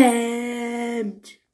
spammed